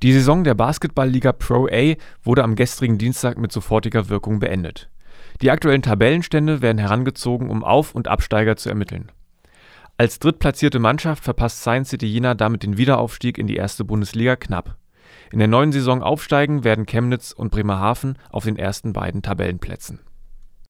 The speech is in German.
Die Saison der Basketball-Liga Pro A wurde am gestrigen Dienstag mit sofortiger Wirkung beendet. Die aktuellen Tabellenstände werden herangezogen, um Auf und Absteiger zu ermitteln. Als drittplatzierte Mannschaft verpasst Science City Jena damit den Wiederaufstieg in die erste Bundesliga knapp. In der neuen Saison aufsteigen werden Chemnitz und Bremerhaven auf den ersten beiden Tabellenplätzen